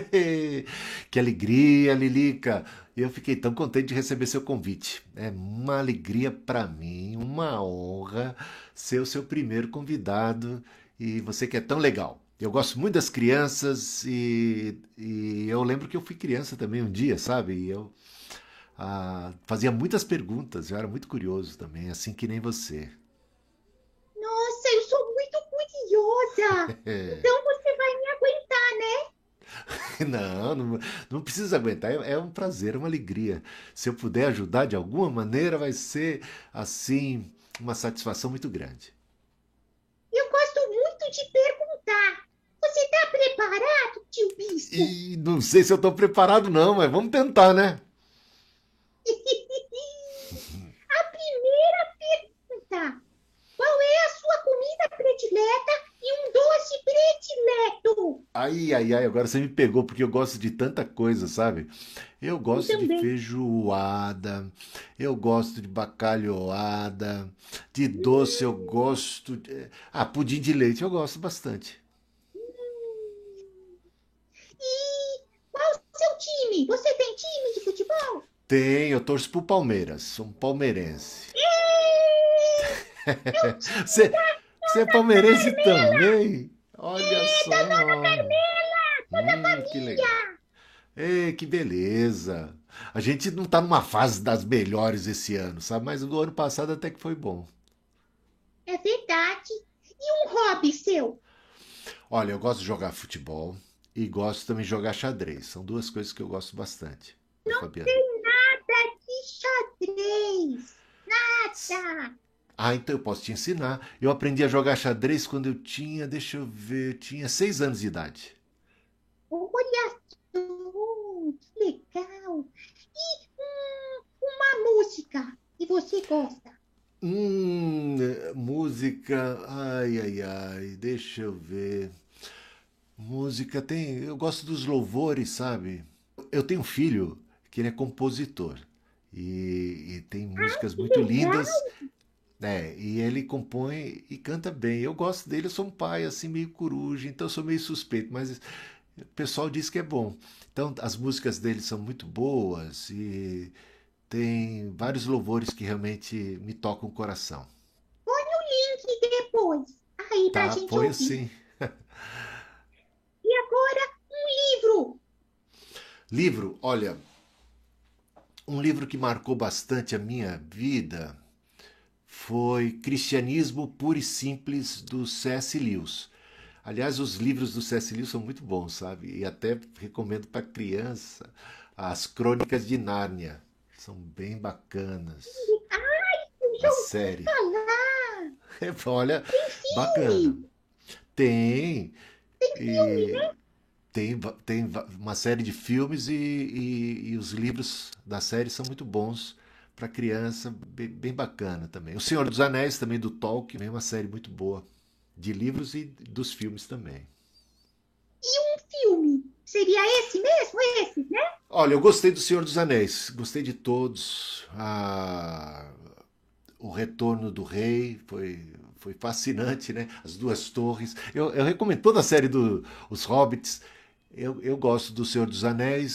que alegria, Lilica! Eu fiquei tão contente de receber seu convite. É uma alegria para mim, uma honra ser o seu primeiro convidado e você que é tão legal. Eu gosto muito das crianças e, e eu lembro que eu fui criança também um dia, sabe? E eu ah, fazia muitas perguntas, eu era muito curioso também, assim que nem você. Nossa, eu sou muito curiosa! Então você vai me aguentar, né? Não, não, não precisa aguentar. É, é, um prazer, é uma alegria. Se eu puder ajudar de alguma maneira, vai ser assim uma satisfação muito grande. Eu gosto muito de perguntar. Você está preparado, tio Bispo? E não sei se eu estou preparado, não, mas vamos tentar, né? a primeira pergunta: Qual é a sua comida predileta predileto. Ai, ai, ai, agora você me pegou porque eu gosto de tanta coisa, sabe? Eu gosto eu de feijoada, eu gosto de bacalhoada, de doce eu gosto. De... Ah, pudim de leite eu gosto bastante. E qual o seu time? Você tem time de futebol? Tenho, eu torço pro Palmeiras, sou um palmeirense. você, você é palmeirense também? Olha é, só. Da Dona Carmela, toda hum, família. Que legal. Ei, que beleza. A gente não tá numa fase das melhores esse ano, sabe? Mas o ano passado até que foi bom. É verdade. E um hobby seu? Olha, eu gosto de jogar futebol e gosto também de jogar xadrez. São duas coisas que eu gosto bastante. Não Fabiana. tem nada de xadrez. Nada. Ah, então eu posso te ensinar. Eu aprendi a jogar xadrez quando eu tinha, deixa eu ver, tinha seis anos de idade. Olha só, que legal. E hum, uma música que você gosta? Hum, música, ai, ai, ai, deixa eu ver. Música tem, eu gosto dos louvores, sabe? Eu tenho um filho que ele é compositor e, e tem músicas ah, muito legal. lindas é, e ele compõe e canta bem. Eu gosto dele, eu sou um pai assim meio coruja, então eu sou meio suspeito, mas o pessoal diz que é bom. Então as músicas dele são muito boas e tem vários louvores que realmente me tocam o coração. Põe o link depois, aí tá, pra gente põe ouvir. sim. e agora um livro. Livro, olha, um livro que marcou bastante a minha vida foi Cristianismo Puro e Simples do C.S. Lewis. Aliás, os livros do C.S. Lewis são muito bons, sabe? E até recomendo para criança as Crônicas de Nárnia. São bem bacanas. Ai, já a série. falar. É, olha, tem bacana. Tem. Tem filme, né? Tem, tem uma série de filmes e, e, e os livros da série são muito bons para criança, bem, bem, bacana também. O Senhor dos Anéis, também do Tolkien, é uma série muito boa, de livros e dos filmes também. E um filme? Seria esse mesmo? Esse, né? Olha, eu gostei do Senhor dos Anéis, gostei de todos. Ah, o Retorno do Rei foi, foi fascinante, né? As Duas Torres. Eu, eu recomendo toda a série dos do, Hobbits. Eu, eu gosto do Senhor dos Anéis,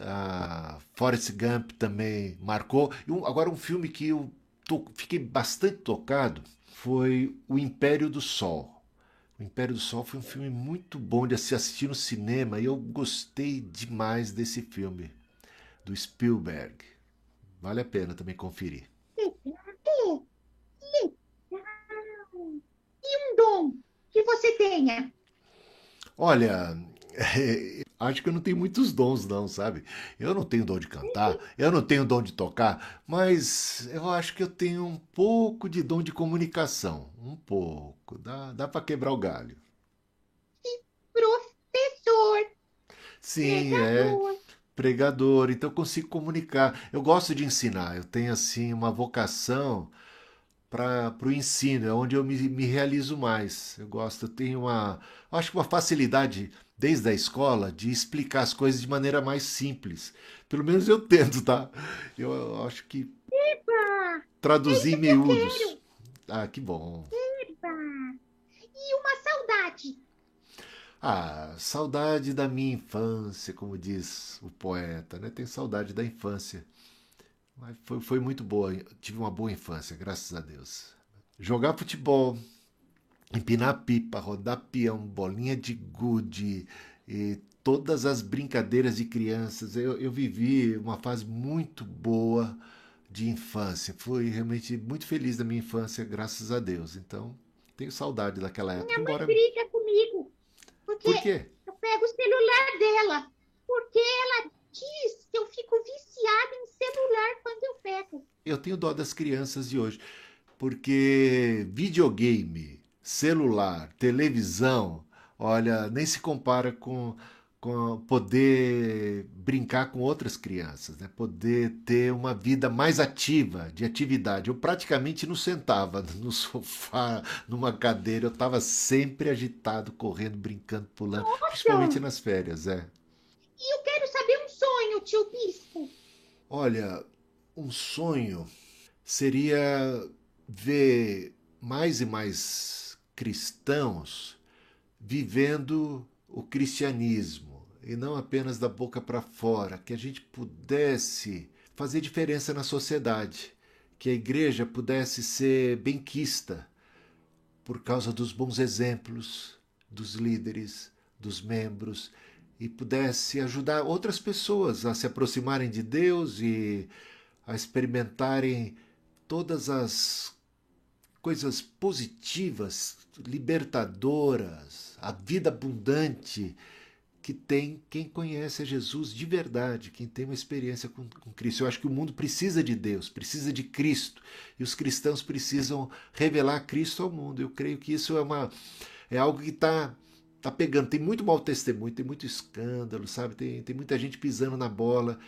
a Forrest Gump também marcou. E um, agora um filme que eu to, fiquei bastante tocado foi O Império do Sol. O Império do Sol foi um filme muito bom de se assistir no cinema e eu gostei demais desse filme do Spielberg. Vale a pena também conferir. Legal. E um dom que você tenha? Olha, acho que eu não tenho muitos dons, não, sabe? Eu não tenho dom de cantar, eu não tenho dom de tocar, mas eu acho que eu tenho um pouco de dom de comunicação. Um pouco. Dá, dá para quebrar o galho. E professor. Sim, pregador. é. Pregador. Então eu consigo comunicar. Eu gosto de ensinar. Eu tenho, assim, uma vocação para o ensino, é onde eu me, me realizo mais. Eu gosto, eu tenho uma, acho que uma facilidade desde a escola de explicar as coisas de maneira mais simples. Pelo menos eu tento, tá? Eu, eu acho que Eba! traduzir é miúdos. Ah, que bom. Eba! E uma saudade. Ah, saudade da minha infância, como diz o poeta, né? Tem saudade da infância. Mas foi, foi muito boa, tive uma boa infância, graças a Deus. Jogar futebol, empinar pipa, rodar peão, bolinha de gude, e todas as brincadeiras de crianças. Eu, eu vivi uma fase muito boa de infância. Fui realmente muito feliz da minha infância, graças a Deus. Então, tenho saudade daquela época. Minha mãe embora... briga comigo. Porque Por quê? eu pego o celular dela. Porque ela que eu fico viciada em celular quando eu pego. Eu tenho dó das crianças de hoje, porque videogame, celular, televisão, olha, nem se compara com, com poder brincar com outras crianças, né? poder ter uma vida mais ativa, de atividade. Eu praticamente não sentava no sofá, numa cadeira, eu estava sempre agitado, correndo, brincando, pulando, Nossa! principalmente nas férias, é. E eu quero saber sonho, tio Bispo. Olha, um sonho seria ver mais e mais cristãos vivendo o cristianismo e não apenas da boca para fora, que a gente pudesse fazer diferença na sociedade, que a igreja pudesse ser benquista por causa dos bons exemplos dos líderes, dos membros e pudesse ajudar outras pessoas a se aproximarem de Deus e a experimentarem todas as coisas positivas, libertadoras, a vida abundante que tem quem conhece Jesus de verdade, quem tem uma experiência com, com, Cristo. Eu acho que o mundo precisa de Deus, precisa de Cristo, e os cristãos precisam revelar Cristo ao mundo. Eu creio que isso é, uma, é algo que está tá pegando. Tem muito mau testemunho, tem muito escândalo, sabe? Tem, tem muita gente pisando na bola,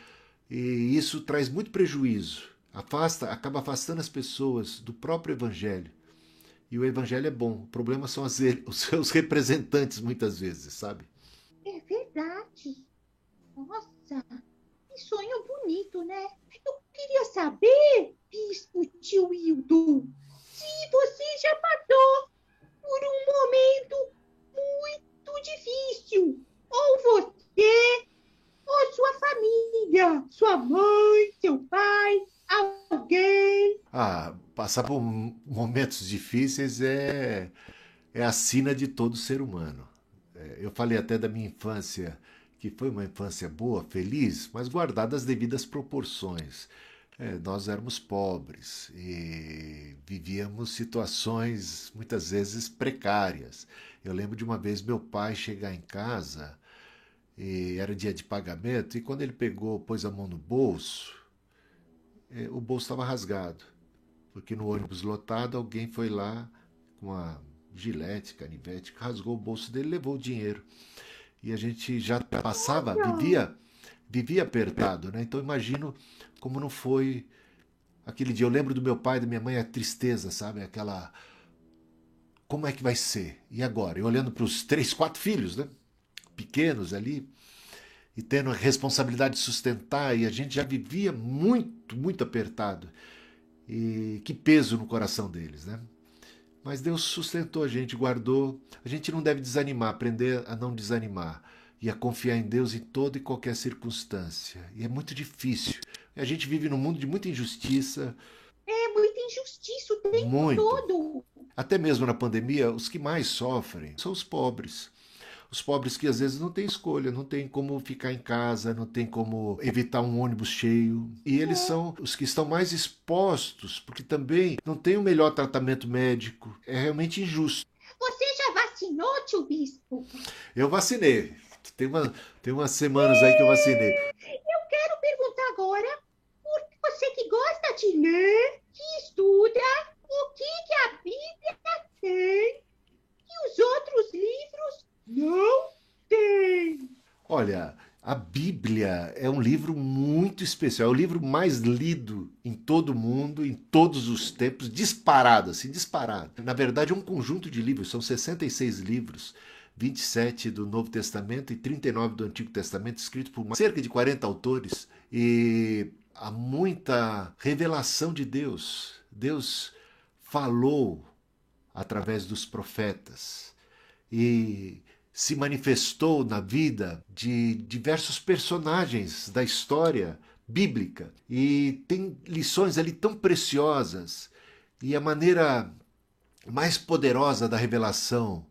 e isso traz muito prejuízo. Afasta, acaba afastando as pessoas do próprio Evangelho. E o Evangelho é bom. O problema são as, os seus representantes, muitas vezes, sabe? É verdade. Nossa, que sonho bonito, né? Eu queria saber, Bispo Tio Hildo, se você já passou por um momento muito difícil. Ou você, ou sua família, sua mãe, seu pai, alguém. Ah, passar por momentos difíceis é, é a sina de todo ser humano. É, eu falei até da minha infância, que foi uma infância boa, feliz, mas guardada as devidas proporções. É, nós éramos pobres e vivíamos situações muitas vezes precárias. Eu lembro de uma vez meu pai chegar em casa e era dia de pagamento e quando ele pegou, pôs a mão no bolso, é, o bolso estava rasgado, porque no ônibus lotado alguém foi lá com a gilete, canivete, rasgou o bolso dele, levou o dinheiro. E a gente já passava, vivia, vivia apertado, né? Então imagino como não foi aquele dia. Eu lembro do meu pai, da minha mãe, a tristeza, sabe? Aquela como é que vai ser? E agora? E olhando para os três, quatro filhos, né? Pequenos ali, e tendo a responsabilidade de sustentar, e a gente já vivia muito, muito apertado. E que peso no coração deles, né? Mas Deus sustentou a gente, guardou. A gente não deve desanimar, aprender a não desanimar e a confiar em Deus em toda e qualquer circunstância. E é muito difícil. A gente vive num mundo de muita injustiça. É, muita injustiça o tempo Muito. todo. Até mesmo na pandemia, os que mais sofrem são os pobres. Os pobres que às vezes não têm escolha, não tem como ficar em casa, não tem como evitar um ônibus cheio. E eles são os que estão mais expostos, porque também não tem o melhor tratamento médico. É realmente injusto. Você já vacinou, tio Bispo? Eu vacinei. Tem, uma, tem umas semanas aí que eu vacinei. Eu quero perguntar agora, por você que gosta de ler, que estuda, o que, que a Bíblia tem que os outros livros não têm. Olha, a Bíblia é um livro muito especial, é o livro mais lido em todo o mundo, em todos os tempos, disparado, assim, disparado. Na verdade, é um conjunto de livros, são 66 livros, 27 do Novo Testamento e 39 do Antigo Testamento, escrito por cerca de 40 autores, e há muita revelação de Deus. Deus falou através dos profetas. E se manifestou na vida de diversos personagens da história bíblica e tem lições ali tão preciosas e a maneira mais poderosa da revelação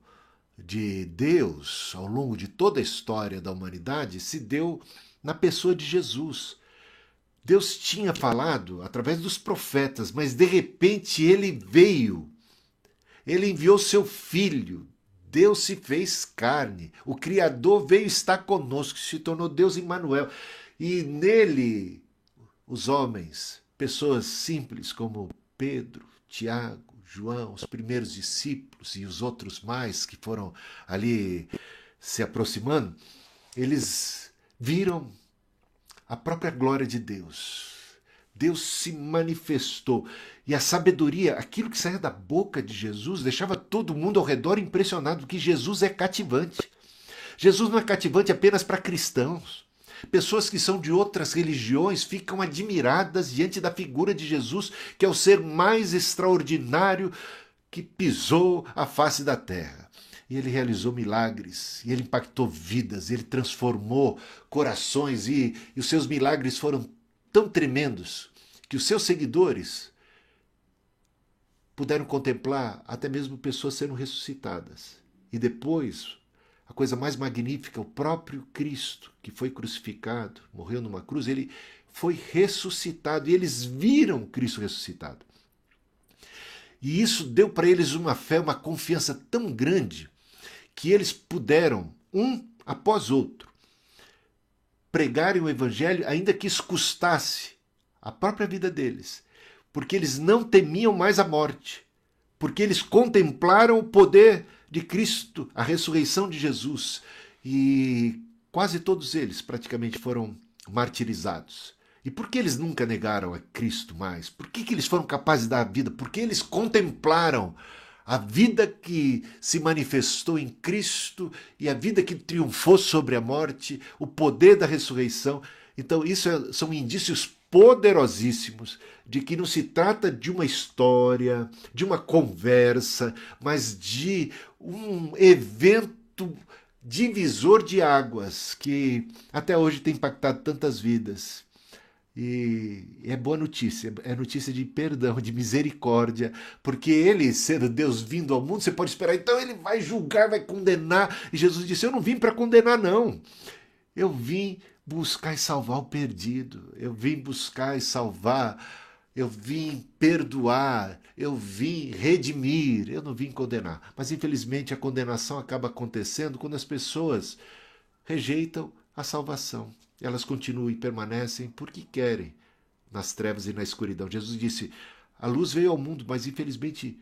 de Deus ao longo de toda a história da humanidade se deu na pessoa de Jesus. Deus tinha falado através dos profetas, mas de repente ele veio. Ele enviou seu filho. Deus se fez carne. O Criador veio estar conosco, se tornou Deus Emmanuel. E nele, os homens, pessoas simples como Pedro, Tiago, João, os primeiros discípulos e os outros mais que foram ali se aproximando, eles viram a própria glória de Deus. Deus se manifestou. E a sabedoria, aquilo que saía da boca de Jesus, deixava todo mundo ao redor impressionado, que Jesus é cativante. Jesus não é cativante apenas para cristãos. Pessoas que são de outras religiões ficam admiradas diante da figura de Jesus, que é o ser mais extraordinário que pisou a face da terra. E ele realizou milagres, e ele impactou vidas, ele transformou corações, e, e os seus milagres foram tão tremendos que os seus seguidores puderam contemplar até mesmo pessoas sendo ressuscitadas. E depois a coisa mais magnífica, o próprio Cristo, que foi crucificado, morreu numa cruz, ele foi ressuscitado e eles viram Cristo ressuscitado. E isso deu para eles uma fé, uma confiança tão grande que eles puderam, um após outro, pregarem o evangelho, ainda que isso custasse a própria vida deles, porque eles não temiam mais a morte, porque eles contemplaram o poder de Cristo, a ressurreição de Jesus. E quase todos eles praticamente foram martirizados. E por que eles nunca negaram a Cristo mais? Por que, que eles foram capazes de dar a vida? Porque eles contemplaram a vida que se manifestou em Cristo e a vida que triunfou sobre a morte, o poder da ressurreição. Então, isso é, são indícios poderosíssimos de que não se trata de uma história, de uma conversa, mas de um evento divisor de águas que até hoje tem impactado tantas vidas. E é boa notícia, é notícia de perdão, de misericórdia, porque ele, sendo Deus vindo ao mundo, você pode esperar, então ele vai julgar, vai condenar. E Jesus disse: Eu não vim para condenar, não. Eu vim buscar e salvar o perdido. Eu vim buscar e salvar. Eu vim perdoar. Eu vim redimir. Eu não vim condenar. Mas infelizmente a condenação acaba acontecendo quando as pessoas rejeitam a salvação. Elas continuam e permanecem porque querem nas trevas e na escuridão. Jesus disse: a luz veio ao mundo, mas infelizmente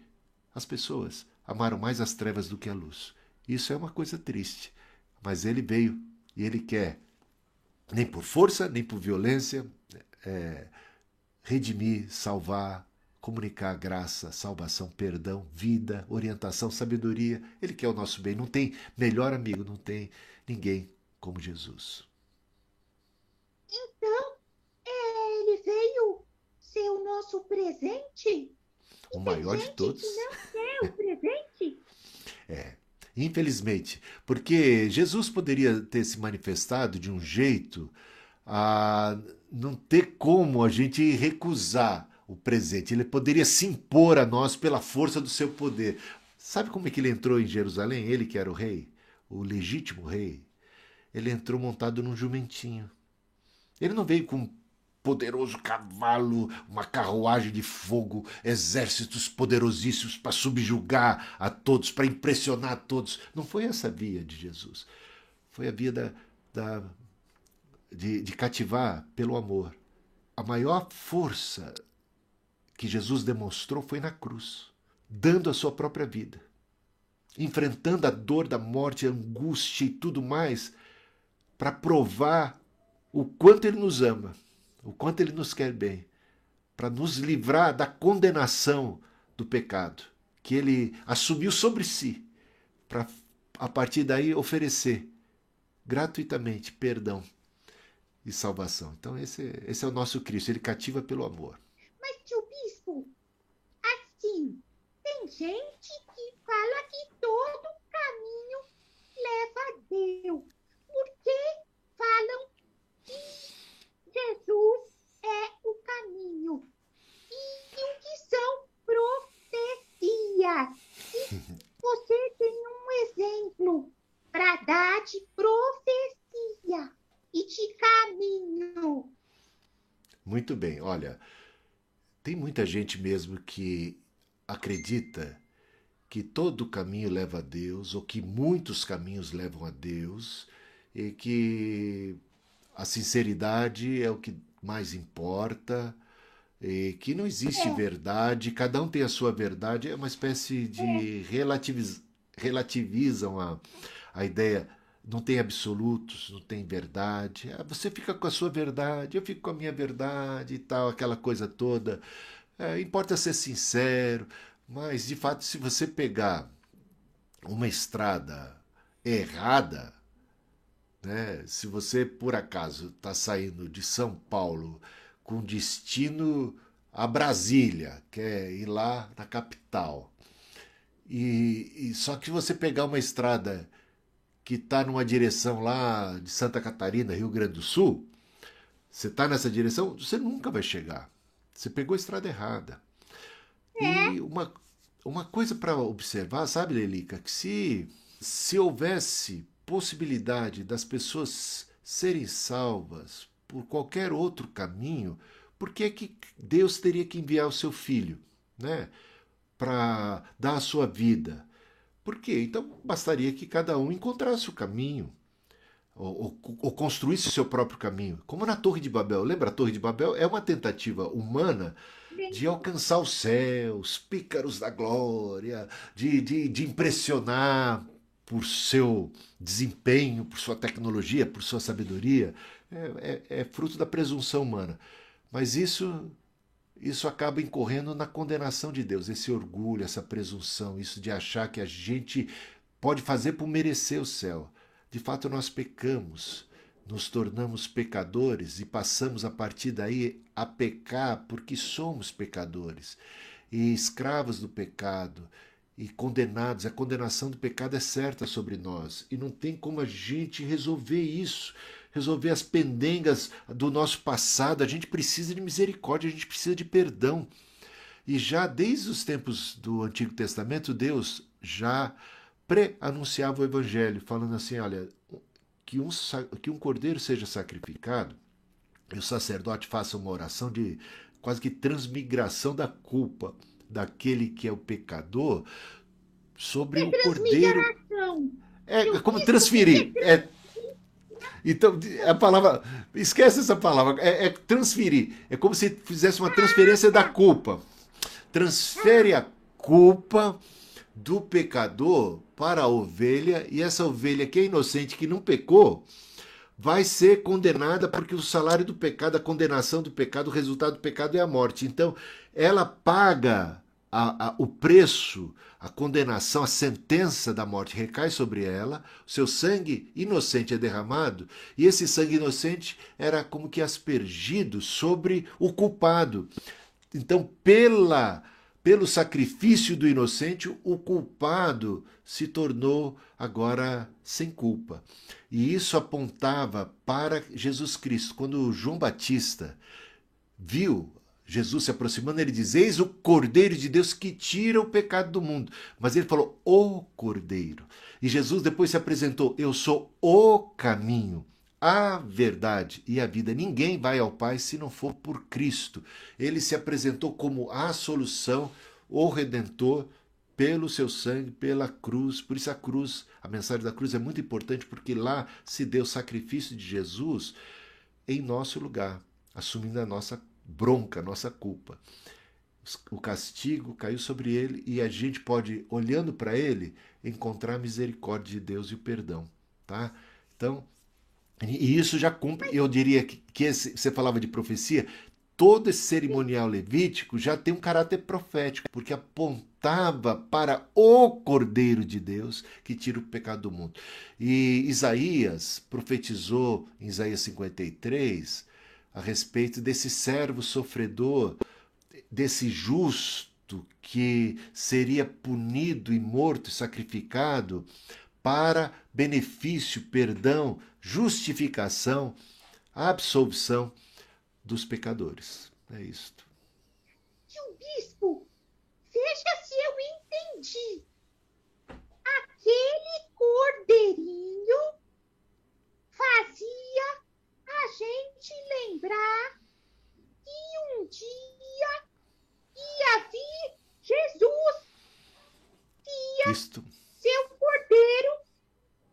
as pessoas amaram mais as trevas do que a luz. Isso é uma coisa triste. Mas ele veio e ele quer nem por força, nem por violência, é, redimir, salvar, comunicar graça, salvação, perdão, vida, orientação, sabedoria. Ele quer o nosso bem. Não tem melhor amigo, não tem ninguém como Jesus. Então, é, ele veio ser o nosso presente? O maior de todos. Que não é o presente? é. Infelizmente, porque Jesus poderia ter se manifestado de um jeito a não ter como a gente recusar o presente. Ele poderia se impor a nós pela força do seu poder. Sabe como é que ele entrou em Jerusalém? Ele que era o rei, o legítimo rei. Ele entrou montado num jumentinho. Ele não veio com poderoso cavalo, uma carruagem de fogo, exércitos poderosíssimos para subjugar a todos, para impressionar a todos. Não foi essa a via de Jesus. Foi a via da, da, de, de cativar pelo amor. A maior força que Jesus demonstrou foi na cruz, dando a sua própria vida, enfrentando a dor da morte, a angústia e tudo mais, para provar o quanto ele nos ama o quanto ele nos quer bem, para nos livrar da condenação do pecado que ele assumiu sobre si, para a partir daí oferecer gratuitamente perdão e salvação. Então esse, esse é o nosso Cristo, ele cativa pelo amor. Mas tio bispo, assim, tem gente que fala que todo caminho leva a Deus. Por que falam que Jesus é o caminho. E, e o que são profecias? E você tem um exemplo para dar de profecia e de caminho. Muito bem, olha, tem muita gente mesmo que acredita que todo caminho leva a Deus, ou que muitos caminhos levam a Deus, e que a sinceridade é o que mais importa, e que não existe é. verdade, cada um tem a sua verdade, é uma espécie de é. relativiz, relativizam a, a ideia não tem absolutos, não tem verdade. Ah, você fica com a sua verdade, eu fico com a minha verdade e tal, aquela coisa toda. É, importa ser sincero, mas de fato, se você pegar uma estrada errada, né, se você por acaso está saindo de São Paulo com destino a Brasília, quer ir lá na capital, e, e só que você pegar uma estrada que está numa direção lá de Santa Catarina, Rio Grande do Sul, você está nessa direção, você nunca vai chegar. Você pegou a estrada errada. É. E uma, uma coisa para observar, sabe, Lelica, que se, se houvesse possibilidade das pessoas serem salvas por qualquer outro caminho, por que, é que Deus teria que enviar o seu filho, né? Para dar a sua vida, por quê? Então bastaria que cada um encontrasse o caminho, ou, ou, ou, construísse o seu próprio caminho. Como na Torre de Babel. Lembra? A Torre de Babel é uma tentativa humana de alcançar os céus, pícaros da glória, de, de, de impressionar por seu desempenho, por sua tecnologia, por sua sabedoria. É, é, é fruto da presunção humana. Mas isso isso acaba incorrendo na condenação de Deus, esse orgulho, essa presunção, isso de achar que a gente pode fazer por merecer o céu. De fato, nós pecamos, nos tornamos pecadores e passamos a partir daí a pecar porque somos pecadores e escravos do pecado e condenados. A condenação do pecado é certa sobre nós e não tem como a gente resolver isso resolver as pendengas do nosso passado. A gente precisa de misericórdia, a gente precisa de perdão. E já desde os tempos do Antigo Testamento, Deus já pré-anunciava o Evangelho, falando assim: olha, que um, que um cordeiro seja sacrificado e o sacerdote faça uma oração de quase que transmigração da culpa daquele que é o pecador sobre é o cordeiro. É como transferir. É então, a palavra. Esquece essa palavra. É, é, transferir. É como se fizesse uma transferência da culpa. Transfere a culpa do pecador para a ovelha, e essa ovelha que é inocente, que não pecou, vai ser condenada porque o salário do pecado, a condenação do pecado, o resultado do pecado é a morte. Então, ela paga a, a, o preço, a condenação, a sentença da morte recai sobre ela, seu sangue inocente é derramado, e esse sangue inocente era como que aspergido sobre o culpado. Então, pela pelo sacrifício do inocente, o culpado se tornou agora sem culpa. E isso apontava para Jesus Cristo. Quando João Batista viu Jesus se aproximando, ele diz: Eis o Cordeiro de Deus que tira o pecado do mundo. Mas ele falou: O Cordeiro. E Jesus depois se apresentou: Eu sou o caminho, a verdade e a vida. Ninguém vai ao Pai se não for por Cristo. Ele se apresentou como a solução, o redentor, pelo seu sangue, pela cruz. Por isso a cruz, a mensagem da cruz é muito importante, porque lá se deu o sacrifício de Jesus em nosso lugar, assumindo a nossa bronca, nossa culpa. O castigo caiu sobre ele e a gente pode, olhando para ele, encontrar a misericórdia de Deus e o perdão, tá? Então, e isso já cumpre, eu diria que, que esse, você falava de profecia, todo esse cerimonial levítico já tem um caráter profético, porque apontava para o Cordeiro de Deus que tira o pecado do mundo. E Isaías profetizou em Isaías 53 a respeito desse servo sofredor, desse justo que seria punido e morto e sacrificado para benefício, perdão, justificação, absolvição dos pecadores. É isto. Tio Bispo, veja se eu entendi. Aquele cordeirinho fazia a gente lembrar que um dia ia vir Jesus, que ia Isto. ser um cordeiro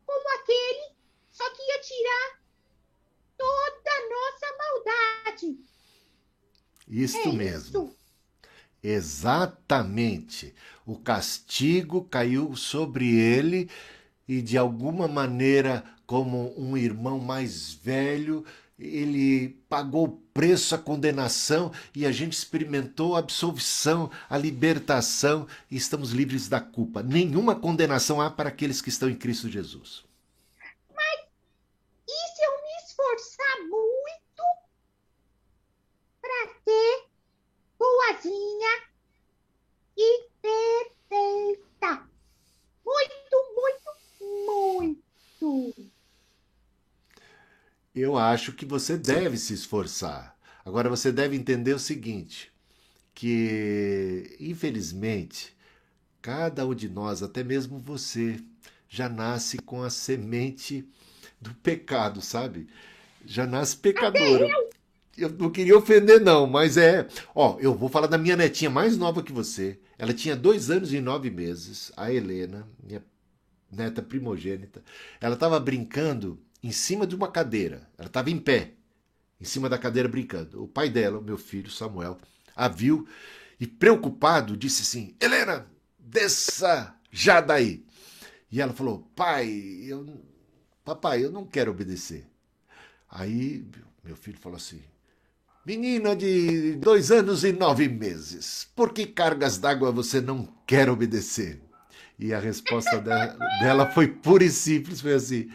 como aquele, só que ia tirar toda a nossa maldade. Isto é mesmo. Isso. Exatamente. O castigo caiu sobre ele e, de alguma maneira, como um irmão mais velho, ele pagou o preço, a condenação e a gente experimentou a absolvição, a libertação e estamos livres da culpa. Nenhuma condenação há para aqueles que estão em Cristo Jesus. Mas e se eu me esforçar muito para ser boazinha e perfeita? Muito, muito, muito. Eu acho que você deve se esforçar. Agora você deve entender o seguinte, que infelizmente cada um de nós, até mesmo você, já nasce com a semente do pecado, sabe? Já nasce pecadora. Eu não queria ofender, não, mas é. Ó, eu vou falar da minha netinha mais nova que você. Ela tinha dois anos e nove meses, a Helena, minha neta primogênita. Ela estava brincando em cima de uma cadeira. Ela estava em pé, em cima da cadeira brincando. O pai dela, o meu filho Samuel, a viu e, preocupado, disse assim: Helena, desça já daí. E ela falou: Pai, eu, papai, eu não quero obedecer. Aí meu filho falou assim: Menina de dois anos e nove meses, por que cargas d'água você não quer obedecer? E a resposta dela, dela foi pura e simples, foi assim: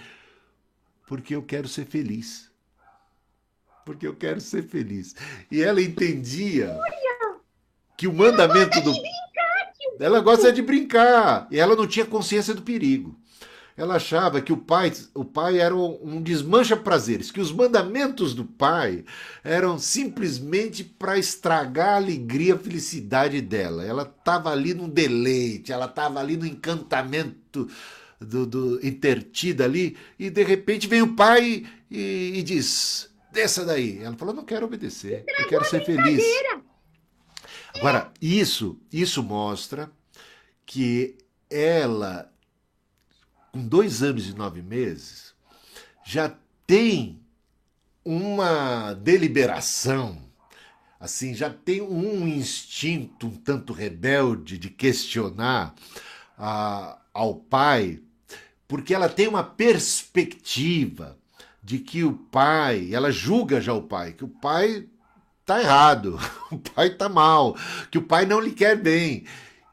porque eu quero ser feliz. Porque eu quero ser feliz. E ela entendia que o mandamento do. Ela gosta de brincar. E ela não tinha consciência do perigo. Ela achava que o pai, o pai era um desmancha prazeres, que os mandamentos do pai eram simplesmente para estragar a alegria, a felicidade dela. Ela estava ali no deleite, ela estava ali no encantamento do, do intertida ali, e de repente vem o pai e, e diz: desça daí. Ela falou: não quero obedecer, eu quero ser feliz. Agora, isso, isso mostra que ela, com dois anos e nove meses, já tem uma deliberação, assim, já tem um instinto um tanto rebelde de questionar a, ao pai, porque ela tem uma perspectiva de que o pai, ela julga já o pai, que o pai tá errado, o pai tá mal, que o pai não lhe quer bem.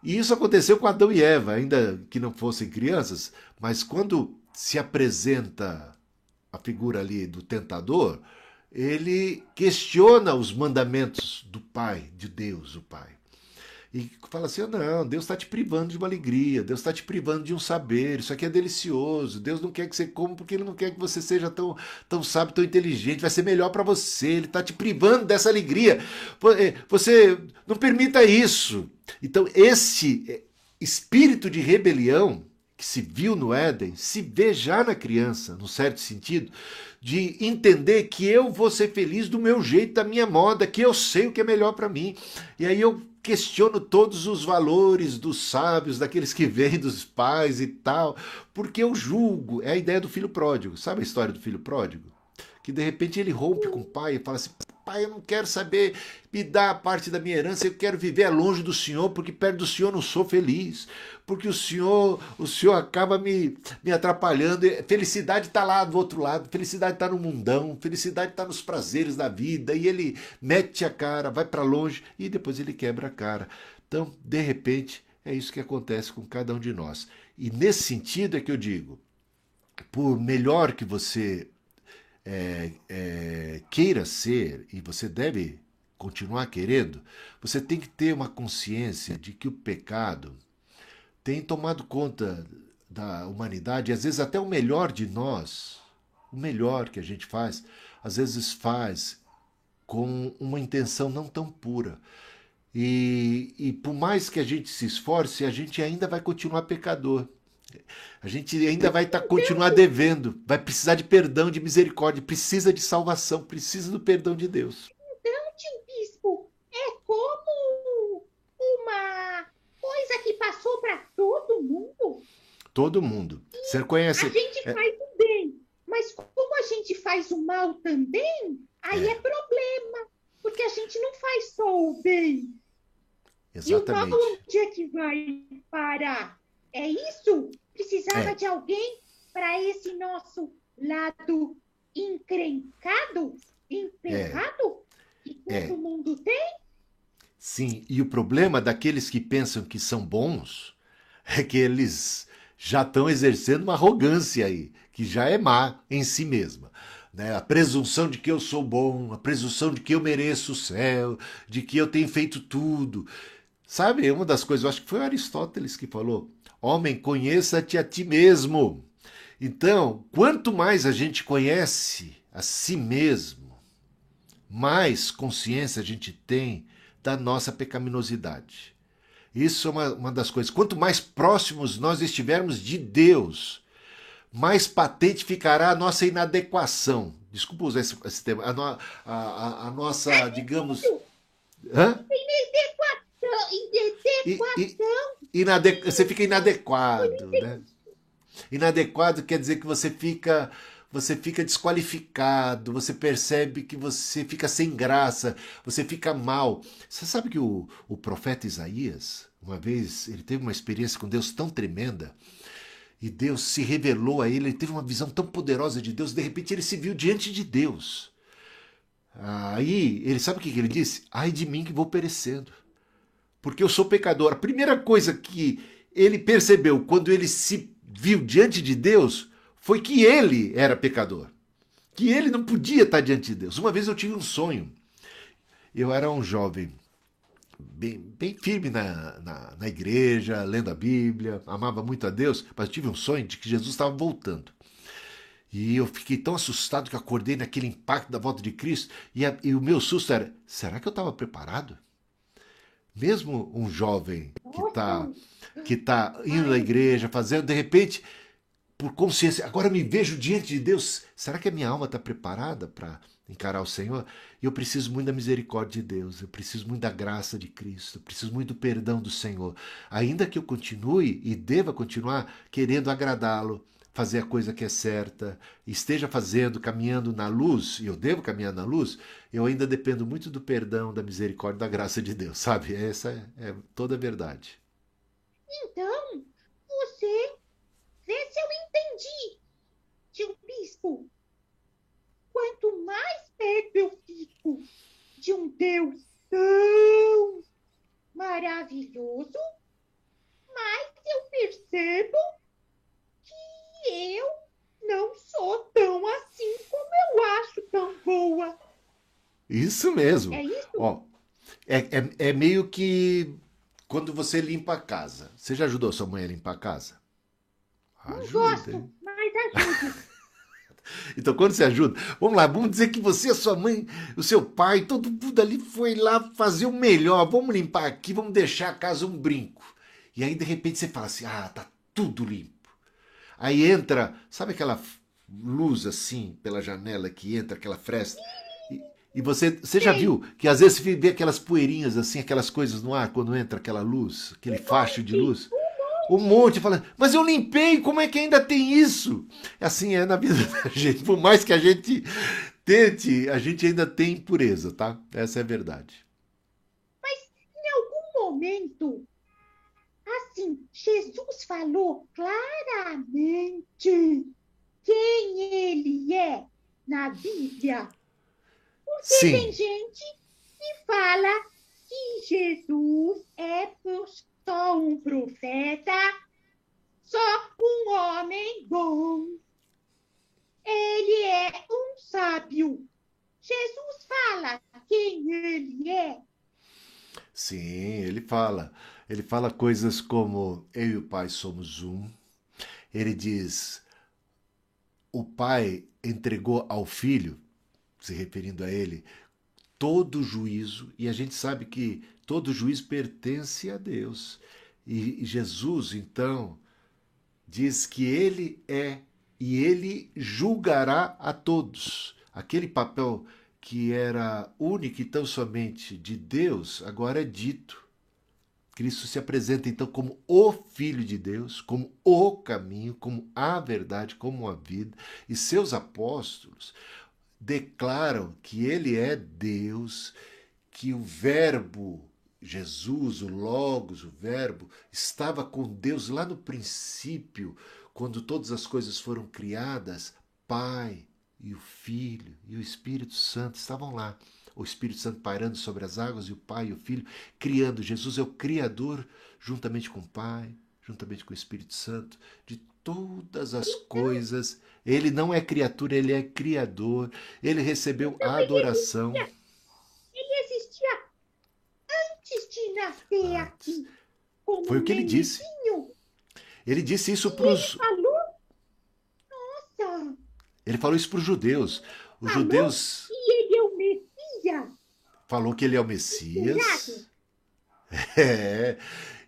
E isso aconteceu com Adão e Eva, ainda que não fossem crianças, mas quando se apresenta a figura ali do tentador, ele questiona os mandamentos do pai, de Deus, o pai e fala assim: não, Deus está te privando de uma alegria, Deus está te privando de um saber, isso aqui é delicioso, Deus não quer que você coma porque Ele não quer que você seja tão, tão sábio, tão inteligente, vai ser melhor para você, Ele está te privando dessa alegria. Eh, você não permita isso. Então, esse eh, espírito de rebelião que se viu no Éden, se vê já na criança, no certo sentido, de entender que eu vou ser feliz do meu jeito, da minha moda, que eu sei o que é melhor para mim. E aí eu questiono todos os valores dos sábios, daqueles que vêm dos pais e tal, porque eu julgo. É a ideia do filho pródigo. Sabe a história do filho pródigo? Que de repente ele rompe com o pai e fala assim: pai, eu não quero saber, me dá a parte da minha herança, eu quero viver longe do Senhor, porque perto do Senhor não sou feliz, porque o Senhor, o Senhor acaba me, me atrapalhando. Felicidade está lá do outro lado, felicidade está no mundão, felicidade está nos prazeres da vida, e ele mete a cara, vai para longe e depois ele quebra a cara. Então, de repente, é isso que acontece com cada um de nós. E nesse sentido é que eu digo, por melhor que você é, é, queira ser, e você deve continuar querendo, você tem que ter uma consciência de que o pecado tem tomado conta da humanidade, às vezes até o melhor de nós, o melhor que a gente faz, às vezes faz com uma intenção não tão pura. E, e por mais que a gente se esforce, a gente ainda vai continuar pecador. A gente ainda vai tá, continuar devendo, vai precisar de perdão, de misericórdia, precisa de salvação, precisa do perdão de Deus. Então, tio Bispo, é como uma coisa que passou para todo mundo? Todo mundo. Você conhece. A gente é... faz o bem, mas como a gente faz o mal também, aí é, é problema, porque a gente não faz só o bem. Exatamente. E o mal onde é que vai parar? É isso? Precisava É. de alguém para esse nosso lado encrencado, emperrado, que todo É. mundo tem? Sim, e o problema daqueles que pensam que são bons é que eles já estão exercendo uma arrogância aí, que já é má em si mesma. Né? A presunção de que eu sou bom, a presunção de que eu mereço o céu, de que eu tenho feito tudo. Sabe, uma das coisas, eu acho que foi Aristóteles que falou: Homem, conheça-te a ti mesmo. Então, quanto mais a gente conhece a si mesmo, mais consciência a gente tem da nossa pecaminosidade. Isso é uma, uma das coisas. Quanto mais próximos nós estivermos de Deus, mais patente ficará a nossa inadequação. Desculpa usar esse, esse termo. A, no- a- a- a nossa, digamos. Hã? Inadequação, inadequação. i- inade- Você fica inadequado, né? Inadequado quer dizer que você fica você fica desqualificado, você percebe que você fica sem graça, você fica mal. Você sabe que o, o profeta Isaías, uma vez, ele teve uma experiência com Deus tão tremenda, e Deus se revelou a ele, ele teve uma visão tão poderosa de Deus, de repente ele se viu diante de Deus. Aí, ele sabe o que ele disse? Ai de mim que vou perecendo porque eu sou pecador. A primeira coisa que ele percebeu quando ele se viu diante de Deus foi que ele era pecador. Que ele não podia estar diante de Deus. Uma vez eu tive um sonho. Eu era um jovem bem, bem firme na, na, na igreja, lendo a Bíblia, amava muito a Deus, mas eu tive um sonho de que Jesus estava voltando. E eu fiquei tão assustado que acordei naquele impacto da volta de Cristo. E, a- e o meu susto era: será que eu estava preparado? Mesmo um jovem que está que tá indo na igreja, fazendo, de repente, por consciência, agora me vejo diante de Deus, será que a minha alma está preparada para encarar o Senhor? E eu preciso muito da misericórdia de Deus, eu preciso muito da graça de Cristo, eu preciso muito do perdão do Senhor. Ainda que eu continue e deva continuar querendo agradá-lo, fazer a coisa que é certa, esteja fazendo, caminhando na luz, e eu devo caminhar na luz, eu ainda dependo muito do perdão, da misericórdia, da graça de Deus, sabe? Essa é, é toda a verdade. Então, você vê se eu entendi, tio Bispo. Quanto mais perto eu fico de um Deus tão maravilhoso, mais eu percebo que eu não sou tão assim como eu acho tão boa. Isso mesmo. É isso? Ó, é, é, é meio que quando você limpa a casa. Você já ajudou sua mãe a limpar a casa? não Ajuda, gosto, hein? mas ajuda. Então, quando você ajuda, vamos lá, vamos dizer que você, a sua mãe, o seu pai, todo mundo ali foi lá fazer o melhor. Vamos limpar aqui, vamos deixar a casa um brinco. E aí, de repente, você fala assim: ah, tá tudo limpo. Aí entra, sabe aquela luz assim pela janela que entra, aquela fresta? E, e você, você já viu que às vezes você vê aquelas poeirinhas assim, aquelas coisas no ar quando entra aquela luz, aquele facho de luz? Um monte, fala, mas eu limpei, como é que ainda tem isso? Assim é na vida da gente. Por mais que a gente tente, a gente ainda tem impureza, tá? Essa é a verdade. em algum momento, assim, Jesus falou claramente quem ele é na Bíblia. Tem Sim, gente que fala que Jesus é só um profeta, só um homem bom. Ele é um sábio. Jesus fala quem ele é. sim, ele fala. Ele fala coisas como eu e o Pai somos um. Ele diz: o Pai entregou ao Filho, se referindo a ele, todo o juízo, e a gente sabe que todo juízo pertence a Deus. E, e Jesus, então, diz que ele é e ele julgará a todos. Aquele papel que era único e tão somente de Deus, agora é dito Cristo se apresenta então como o Filho de Deus, como o caminho, como a verdade, como a vida, e seus apóstolos declaram que ele é Deus, que o Verbo, Jesus, o Logos, o Verbo, estava com Deus lá no princípio, quando todas as coisas foram criadas, Pai e o Filho e o Espírito Santo estavam lá o Espírito Santo pairando sobre as águas e o Pai e o Filho criando. Jesus é o Criador, juntamente com o Pai, juntamente com o Espírito Santo, de todas as coisas. Ele não é criatura, ele é Criador. Ele recebeu a adoração. Ele existia antes de nascer aqui. Foi o que ele disse. Ele disse isso para os. Ele falou. Nossa! Ele falou isso para os judeus. Os falou, judeus. E ele é o Messias Falou que ele é o Messias. É,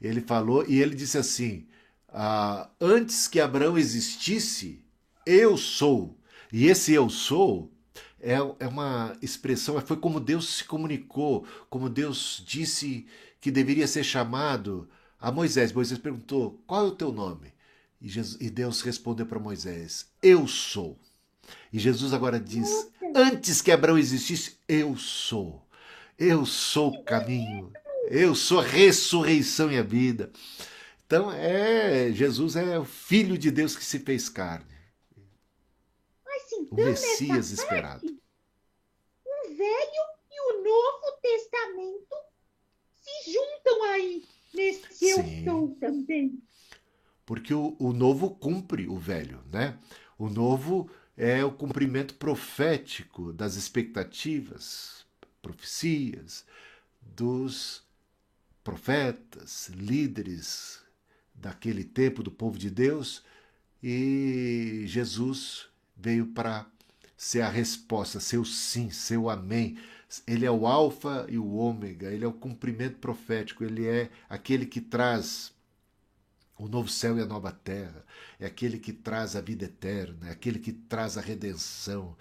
ele falou e ele disse assim: ah, antes que Abraão existisse, eu sou. E esse eu sou é, é uma expressão, foi como Deus se comunicou, como Deus disse que deveria ser chamado a Moisés. Moisés perguntou: qual é o teu nome? E, Jesus, e Deus respondeu para Moisés: Eu sou. E Jesus agora diz: Antes que Abraão existisse, eu sou. Eu sou o caminho. Eu sou a ressurreição e a vida. Então, é, Jesus é o Filho de Deus que se fez carne. Mas então, o Messias esperado. Parte, o Velho e o Novo Testamento se juntam aí nesse Sim. eu sou também. Porque o, o Novo cumpre o Velho, né? O Novo é o cumprimento profético das expectativas, profecias dos profetas, líderes daquele tempo do povo de Deus, e Jesus veio para ser a resposta, seu sim, seu amém. Ele é o alfa e o ômega, ele é o cumprimento profético, ele é aquele que traz o novo céu e a nova terra, é aquele que traz a vida eterna, é aquele que traz a redenção,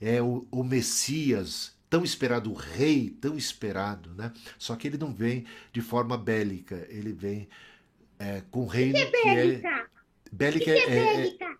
é o, o Messias tão esperado, o rei tão esperado, né? Só que ele não vem de forma bélica, ele vem é, com reino que é bélica. Que é, bélica que é, é, bélica?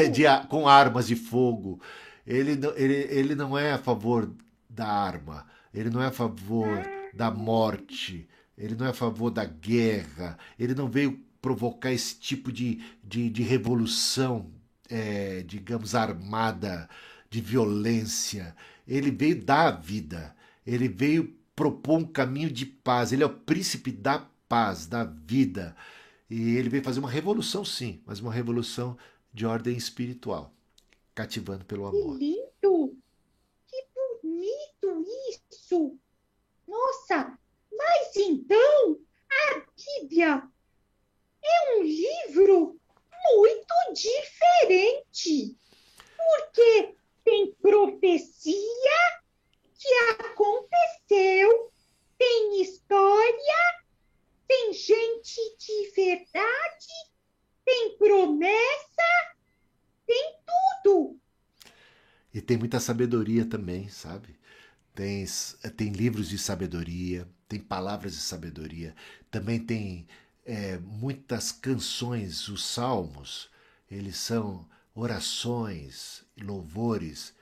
é de, com armas de fogo. Ele, ele, ele não é a favor da arma, ele não é a favor ah. da morte, ele não é a favor da guerra, ele não veio provocar esse tipo de, de, de revolução, é, digamos, armada, de violência. Ele veio dar vida, ele veio propor um caminho de paz, ele é o príncipe da paz, da vida. E ele veio fazer uma revolução, sim, mas uma revolução de ordem espiritual, cativando pelo amor. Que lindo! Que bonito isso! Nossa, mas então a Bíblia é um livro muito diferente, porque tem profecia que aconteceu, tem história, tem gente de verdade, tem promessa, tem tudo. E tem muita sabedoria também, sabe? Tem, tem livros de sabedoria, tem palavras de sabedoria, também tem é, muitas canções, os salmos, eles são orações, louvores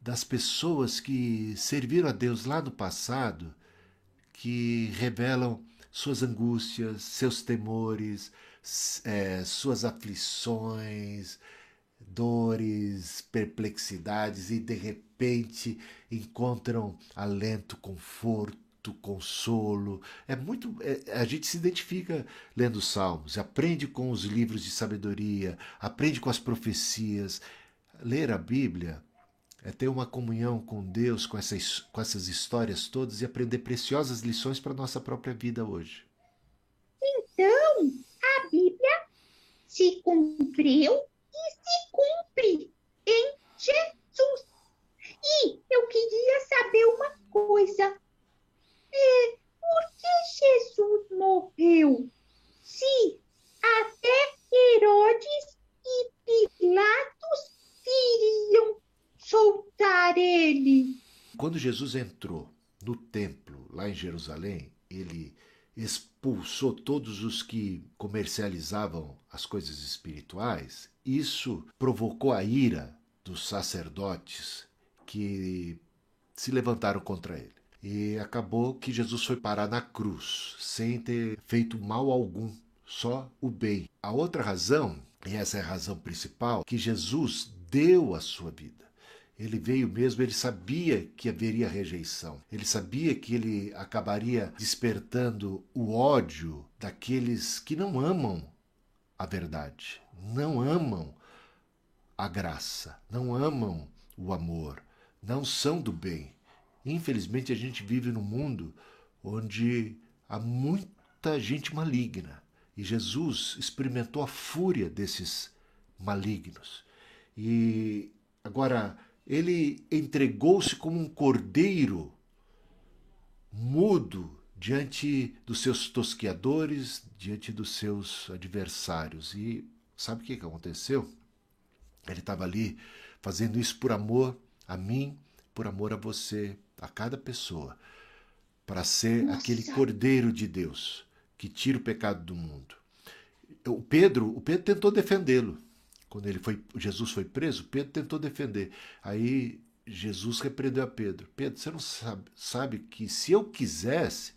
das pessoas que serviram a Deus lá no passado, que revelam suas angústias, seus temores, é, suas aflições, dores, perplexidades e de repente encontram alento, conforto consolo. É muito. É, a gente se identifica lendo os Salmos, aprende com os livros de sabedoria, aprende com as profecias. Ler a Bíblia é ter uma comunhão com Deus, com essas, com essas histórias todas e aprender preciosas lições para a nossa própria vida hoje. Então, a Bíblia se cumpriu e se cumpre em Jesus. E eu queria saber uma coisa. É, por que Jesus morreu? Se até Herodes e Pilatos queriam soltar ele. Quando Jesus entrou no templo lá em Jerusalém, ele expulsou todos os que comercializavam as coisas espirituais, isso provocou a ira dos sacerdotes que se levantaram contra ele. E acabou que Jesus foi parar na cruz, sem ter feito mal algum, só o bem. A outra razão, e essa é a razão principal, que Jesus deu a sua vida. Ele veio mesmo, ele sabia que haveria rejeição. Ele sabia que ele acabaria despertando o ódio daqueles que não amam a verdade, não amam a graça, não amam o amor, não são do bem. Infelizmente, a gente vive num mundo onde há muita gente maligna. E Jesus experimentou a fúria desses malignos. E agora, ele entregou-se como um cordeiro mudo diante dos seus tosqueadores, diante dos seus adversários. E sabe o que aconteceu? Ele estava ali fazendo isso por amor a mim, por amor a você, a cada pessoa, para ser Nossa. aquele cordeiro de Deus que tira o pecado do mundo. O Pedro, o Pedro tentou defendê-lo. Quando ele foi, Jesus foi preso, Pedro tentou defender. Aí Jesus repreendeu a Pedro. Pedro, você não sabe, sabe que se eu quisesse,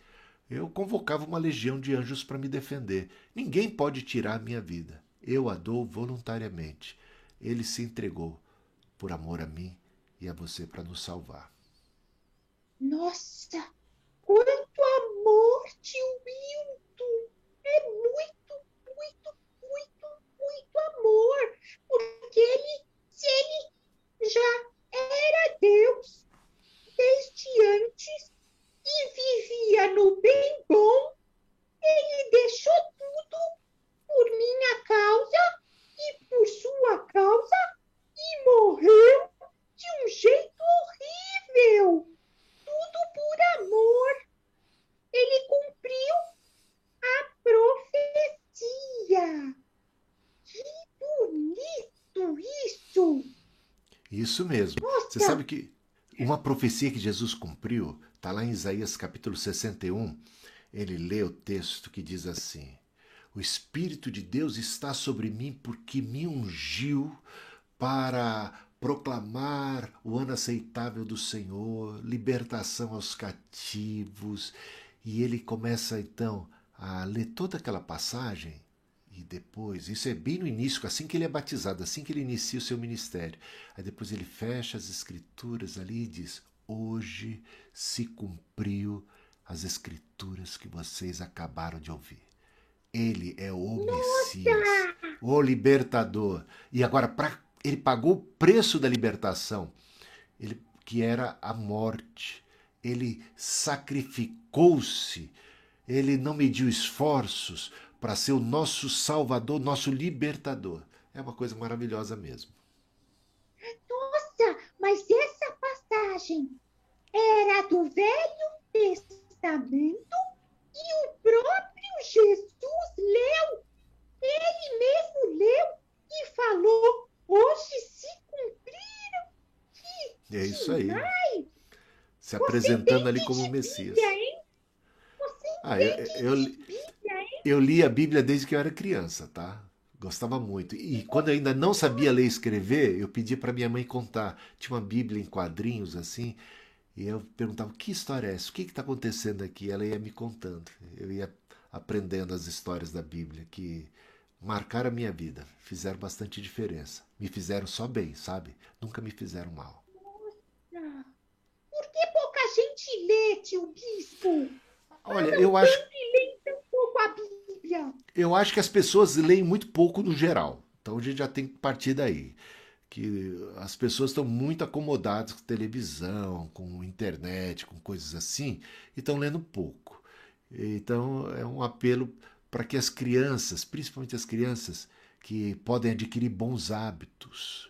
eu convocava uma legião de anjos para me defender. Ninguém pode tirar a minha vida. Eu a dou voluntariamente. Ele se entregou por amor a mim e a você para nos salvar. Nossa, quanto amor, tio Milton! É muito, muito, muito, muito amor! Porque ele, se ele já era Deus desde antes e vivia no bem bom, ele deixou tudo por minha causa e por sua causa e morreu de um jeito horrível. Tudo por amor. Ele cumpriu a profecia. Que bonito isso! Isso mesmo. Nossa. Você sabe que uma profecia que Jesus cumpriu está lá em Isaías capítulo 61. Ele lê o texto que diz assim: O Espírito de Deus está sobre mim porque me ungiu para proclamar o ano aceitável do Senhor, libertação aos cativos. E ele começa então a ler toda aquela passagem e depois, isso é bem no início, assim que ele é batizado, assim que ele inicia o seu ministério. Aí depois ele fecha as escrituras ali e diz: Hoje se cumpriu as escrituras que vocês acabaram de ouvir. Ele é o Messias, o libertador. E agora, para ele pagou o preço da libertação, ele, que era a morte. Ele sacrificou-se, ele não mediu esforços para ser o nosso salvador, nosso libertador. É uma coisa maravilhosa mesmo. Nossa, mas essa passagem era do Velho Testamento e o próprio Jesus leu. Ele mesmo leu e falou Hoje se cumpriram. Que é isso aí. Se apresentando ali como Messias. Bíblia, hein? Você ah, eu, eu, Bíblia, eu li a Bíblia desde que eu era criança, tá? Gostava muito. E quando eu ainda não sabia ler e escrever, eu pedi para minha mãe contar. Tinha uma Bíblia em quadrinhos assim, e eu perguntava: que história é essa? O que está acontecendo aqui? Ela ia me contando. Eu ia aprendendo as histórias da Bíblia, que marcaram a minha vida, fizeram bastante diferença. Me fizeram só bem, sabe? Nunca me fizeram mal. Nossa! Por que pouca gente lê, tio Bispo? Olha, eu acho. Lê tão pouco a Bíblia. Eu acho que as pessoas leem muito pouco no geral. Então a gente já tem que partir daí. Que as pessoas estão muito acomodadas com televisão, com internet, com coisas assim, e estão lendo pouco. Então é um apelo para que as crianças, principalmente as crianças que podem adquirir bons hábitos,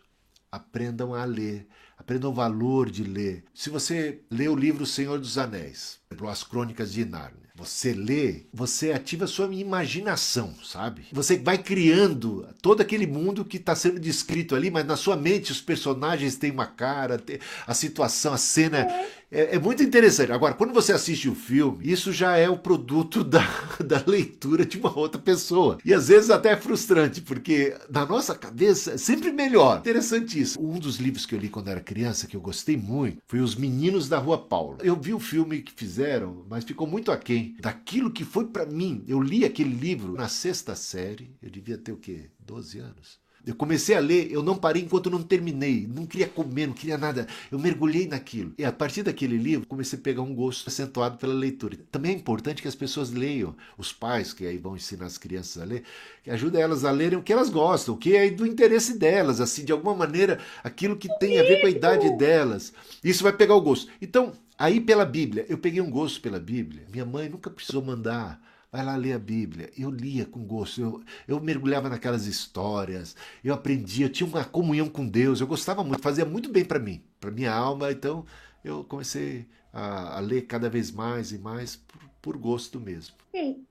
aprendam a ler, aprenda o valor de ler. Se você lê o livro Senhor dos Anéis, as Crônicas de Nárnia, você lê, você ativa a sua imaginação, sabe? Você vai criando todo aquele mundo que está sendo descrito ali, mas na sua mente os personagens têm uma cara, a situação, a cena. É, é, muito interessante. Agora, quando você assiste o filme, isso já é o produto da, da leitura de uma outra pessoa. E às vezes até é frustrante, porque na nossa cabeça é sempre melhor. Interessantíssimo. Um dos livros que eu li quando era criança, que eu gostei muito, foi Os Meninos da Rua Paula. Eu vi o filme que fizeram, mas ficou muito aquém daquilo que foi para mim. Eu li aquele livro na sexta série, eu devia ter o quê? 12 anos. Eu comecei a ler, eu não parei enquanto não terminei. Não queria comer, não queria nada. Eu mergulhei naquilo. E a partir daquele livro, comecei a pegar um gosto acentuado pela leitura. Também é importante que as pessoas leiam, os pais que aí vão ensinar as crianças a ler, que ajuda elas a lerem o que elas gostam, o que é do interesse delas, assim, de alguma maneira, aquilo que tem a ver com a idade delas. Isso vai pegar o gosto. Então, aí pela Bíblia, eu peguei um gosto pela Bíblia. Minha mãe nunca precisou mandar vai lá ler a Bíblia. Eu lia com gosto, eu, eu mergulhava naquelas histórias, eu aprendia, eu tinha uma comunhão com Deus, eu gostava muito, fazia muito bem para mim, para minha alma, então eu comecei a, a, ler cada vez mais e mais por, por gosto mesmo. Legal!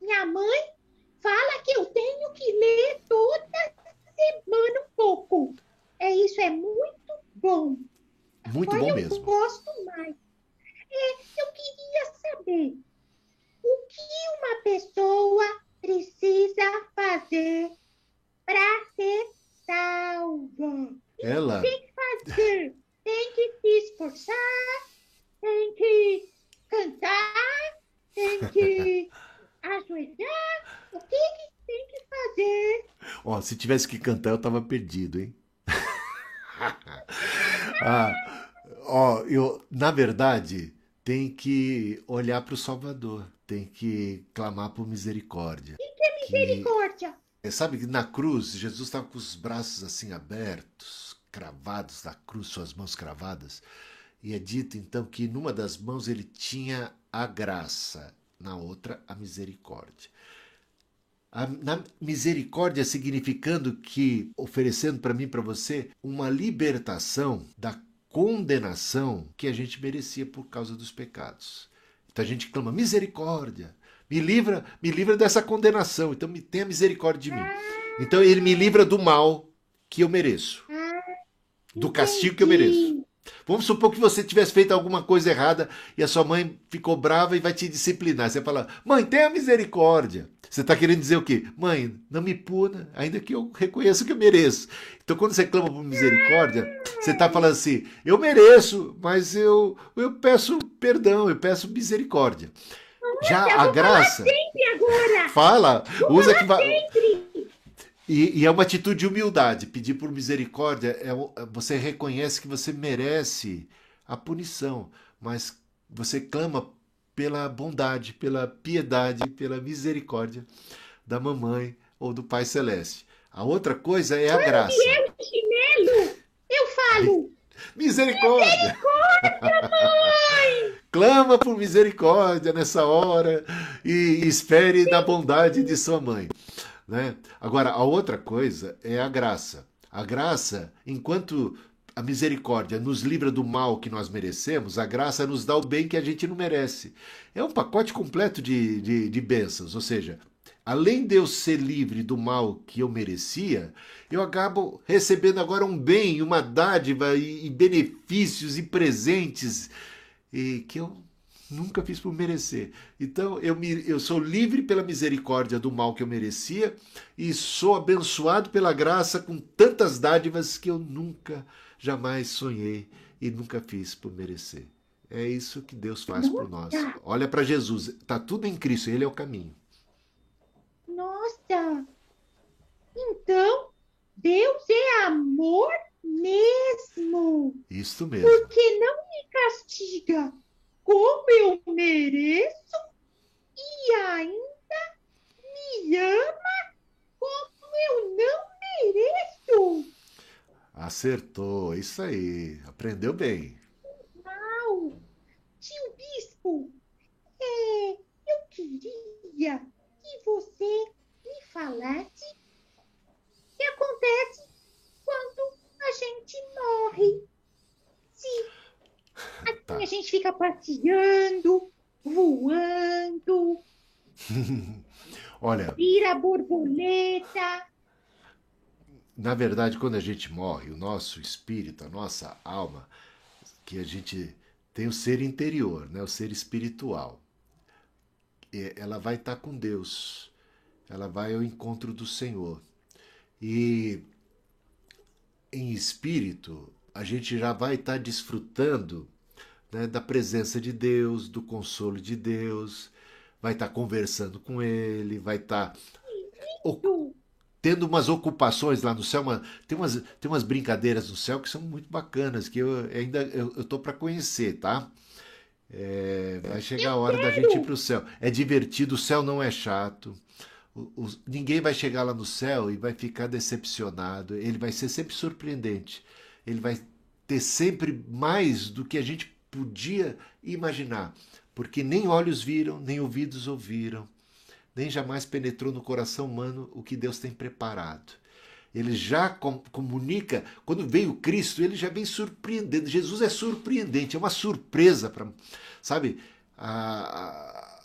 Minha mãe fala que eu tenho que ler toda semana um pouco. É isso, é muito bom. Muito Agora bom mesmo. Eu gosto mais. É, eu queria saber o que uma pessoa precisa fazer para ser salva? Ela tem que fazer? Tem que se esforçar, tem que cantar, tem que ajoelhar. O que, que tem que fazer? Ó, se tivesse que cantar, eu tava perdido, hein? ah, ó, eu, na verdade, tem que olhar para o Salvador tem que clamar por misericórdia. O que é misericórdia? Que, sabe que na cruz, Jesus estava com os braços assim abertos, cravados na cruz, suas mãos cravadas. E é dito então que numa das mãos ele tinha a graça, na outra a misericórdia. A, na misericórdia significando que, oferecendo para mim, para você, uma libertação da condenação que a gente merecia por causa dos pecados. Então a gente clama misericórdia, me livra, me livra dessa condenação. Então me tenha misericórdia de mim. Então ele me livra do mal que eu mereço, do castigo que eu mereço. Vamos supor que você tivesse feito alguma coisa errada e a sua mãe ficou brava e vai te disciplinar. Você fala, mãe, tenha misericórdia. Você está querendo dizer o quê? Mãe, não me puna, ainda que eu reconheça que eu mereço. Então, quando você clama por misericórdia, você está falando assim: eu mereço, mas eu, eu peço perdão, eu peço misericórdia. Já a graça. Fala, usa que vai. E, e, é uma atitude de humildade. Pedir por misericórdia é, é você reconhece que você merece a punição, mas você clama pela bondade, pela piedade, pela misericórdia da mamãe ou do Pai Celeste. A outra coisa é a Quando graça. eu chinelo, eu falo. Misericórdia! Misericórdia, mãe! Clama por misericórdia nessa hora e espere da bondade de sua mãe. Né? Agora, a outra coisa é a graça. A graça, enquanto a misericórdia nos livra do mal que nós merecemos, a graça nos dá o bem que a gente não merece. É um pacote completo de, de, de bênçãos, ou seja, além de eu ser livre do mal que eu merecia, eu acabo recebendo agora um bem, uma dádiva e, e benefícios e presentes e que eu nunca fiz por merecer. Então eu, me, eu sou livre pela misericórdia do mal que eu merecia e sou abençoado pela graça com tantas dádivas que eu nunca jamais sonhei e nunca fiz por merecer. É isso que Deus faz por nós. Olha para Jesus, está tudo em Cristo, Ele é o caminho. Nossa! Então, Deus é amor mesmo. Isso mesmo. Porque não me castiga como eu mereço e ainda me ama como eu não mereço. Acertou, isso aí. Aprendeu bem. Uau! Tio Bispo, é, eu queria que você me falasse o que acontece quando a gente morre. Gente fica passeando, voando, Olha, vira borboleta. na verdade, quando a gente morre, o nosso espírito, a nossa alma, que a gente tem o ser interior, né, o ser espiritual, e ela vai estar com Deus, ela vai ao encontro do Senhor. E em espírito, a gente já vai estar desfrutando né, da presença de Deus, do consolo de Deus, vai estar conversando com Ele, vai estar o- tendo umas ocupações lá no céu, uma- tem, umas, tem umas brincadeiras no céu que são muito bacanas, que eu ainda eu, eu tô para conhecer, tá? É, vai chegar a hora da gente ir para o céu. É divertido, o céu não é chato. O- o- ninguém vai chegar lá no céu e vai ficar decepcionado. Ele vai ser sempre surpreendente. Ele vai ter sempre mais do que a gente podia imaginar. Porque nem olhos viram, nem ouvidos ouviram, nem jamais penetrou no coração humano o que Deus tem preparado. Ele já com- comunica, quando veio Cristo, ele já vem surpreendendo. Jesus é surpreendente, é uma surpresa para, sabe? A,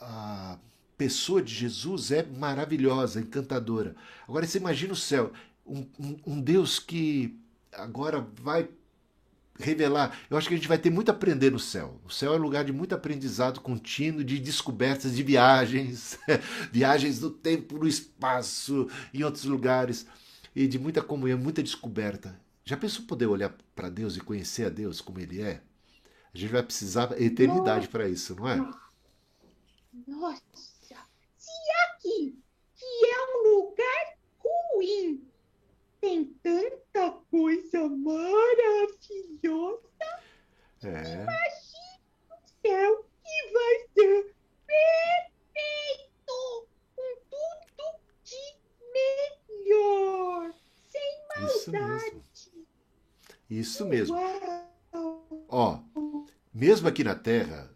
a, a pessoa de Jesus é maravilhosa, encantadora. Agora você imagina o céu, um, um, um Deus que agora vai revelar. Eu acho que a gente vai ter muito a aprender no céu. O céu é um lugar de muito aprendizado contínuo, de descobertas, de viagens, viagens no tempo, no espaço, em outros lugares, e de muita comunhão, muita descoberta. Já pensou poder olhar para Deus e conhecer a Deus como Ele é? A gente vai precisar eternidade para isso, não é? Nossa, se aqui, que é um lugar ruim, tem tanta coisa maravilhosa, É. imagina o céu que vai ser perfeito, com tudo de melhor, sem Isso maldade. mesmo. Isso mesmo. Ó, mesmo aqui na Terra,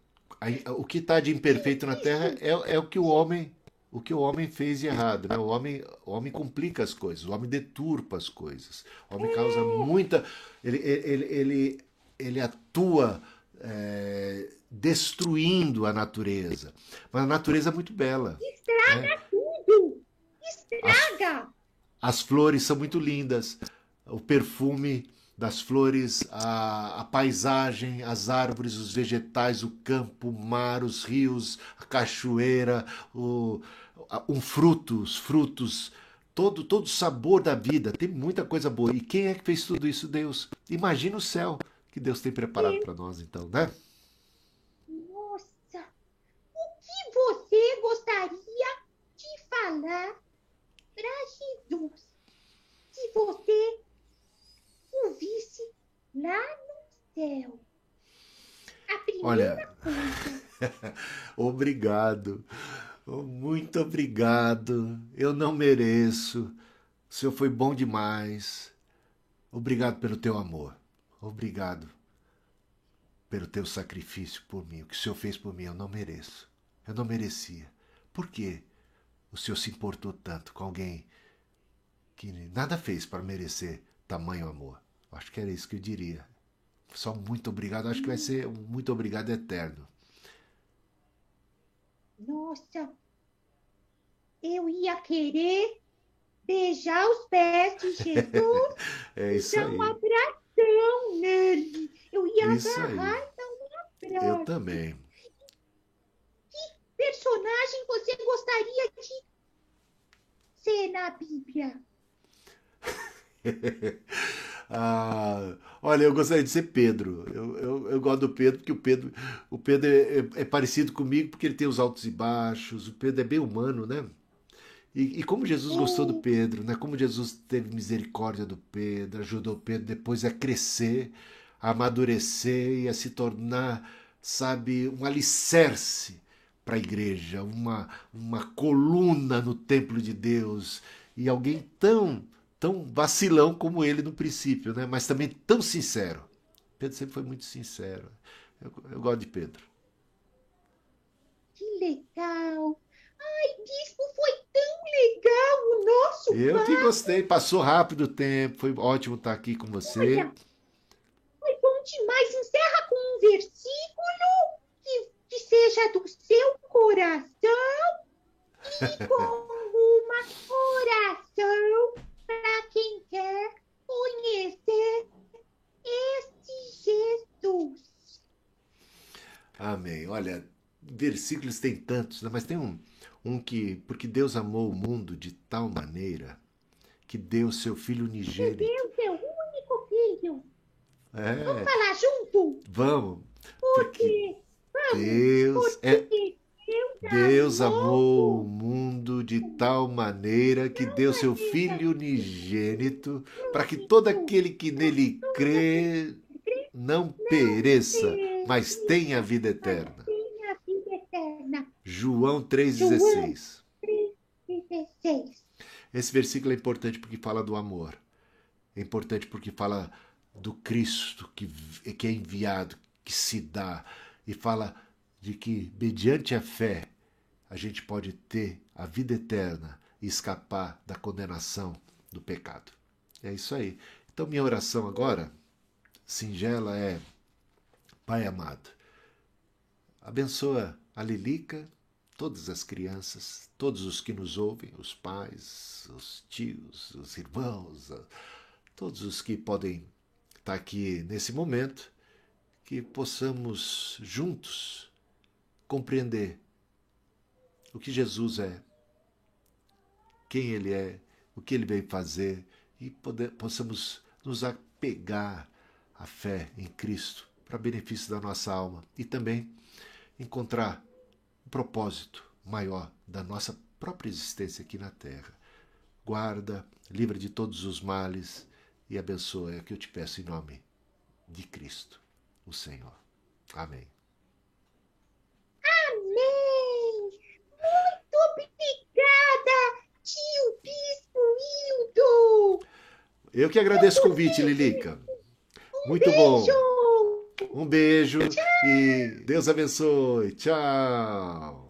o que está de imperfeito na Terra é, é o que o homem o que o homem fez de errado, né? O homem, o homem complica as coisas, o homem deturpa as coisas, o homem causa muita, ele, ele, ele, ele atua é, destruindo a natureza, mas a natureza é muito bela. Estraga tudo, estraga. As flores são muito lindas, o perfume das flores, a, a paisagem, as árvores, os vegetais, o campo, o mar, os rios, a cachoeira, o, um fruto, os frutos, todo, todo o sabor da vida. Tem muita coisa boa. E quem é que fez tudo isso? Deus. Imagina o céu que Deus tem preparado para nós, então, né? Nossa, o que você gostaria de falar para Jesus se você o visse lá no céu? A primeira Olha, coisa. Obrigado. Oh, Muito obrigado. Eu não mereço. O Senhor foi bom demais. Obrigado pelo teu amor. Obrigado pelo teu sacrifício por mim. O que o Senhor fez por mim, eu não mereço. Eu não merecia. Por quê? O Senhor se importou tanto com alguém que nada fez para merecer tamanho amor. Acho que era isso que eu diria. Só muito obrigado. Acho que vai ser um muito obrigado eterno. Nossa, eu ia querer beijar os pés de Jesus É e isso dar um aí. abração nele. Eu ia Isso aí. agarrar e dar um Eu abraço. também. personagem você gostaria de ser na Bíblia? Ah, olha, eu gostaria de ser Pedro. Eu, eu, eu gosto do Pedro, porque o Pedro, o Pedro é, é- é parecido comigo porque ele tem os altos e baixos. O Pedro é bem humano, né? E, e como Jesus gostou do Pedro, né? Como Jesus teve misericórdia do Pedro, ajudou o Pedro depois a crescer, a amadurecer e a se tornar, sabe, um alicerce para a igreja, uma, uma coluna no templo de Deus e alguém tão tão vacilão como ele no princípio, né? Mas também tão sincero. Pedro sempre foi muito sincero. Eu, eu gosto de Pedro. Que legal! Ai, Bispo, foi tão legal o nosso Eu que papo. gostei. Passou rápido o tempo. Foi ótimo estar aqui com você. Olha, foi bom demais. Encerra com um versículo seja do seu coração e com uma oração para quem quer conhecer este Jesus. Amém. Olha, versículos tem tantos, né? mas tem um, um que, porque Deus amou o mundo de tal maneira que deu seu filho unigênito. Deus é o único filho. É, Vamos falar junto? vamos. Porque, vamos, Deus porque é Deus, amou o mundo de tal maneira que deu seu Filho unigênito para que todo aquele que nele crê não pereça, mas tenha vida eterna. tem a vida eterna. João 3,16. 16. Esse versículo é importante porque fala do amor. É importante porque fala do Cristo que, que é enviado, que se dá, e fala de que, mediante a fé, a gente pode ter a vida eterna e escapar da condenação do pecado. É isso aí. Então, minha oração agora, singela, é: Pai amado, abençoa a Lilica, todas as crianças, todos os que nos ouvem, os pais, os tios, os irmãos, todos os que podem estar aqui nesse momento, que possamos juntos compreender o que Jesus é, quem Ele é, o que Ele veio fazer e poder, possamos nos apegar à fé em Cristo para benefício da nossa alma e também encontrar um propósito maior da nossa própria existência aqui na Terra. Guarda, livra de todos os males e abençoa, é que eu te peço em nome de Cristo, o Senhor. Amém! Muito obrigada, tio Bispo Hildo! Eu que agradeço o convite, Lilica. Muito bom. Beijo! Um beijo e Deus abençoe. Tchau.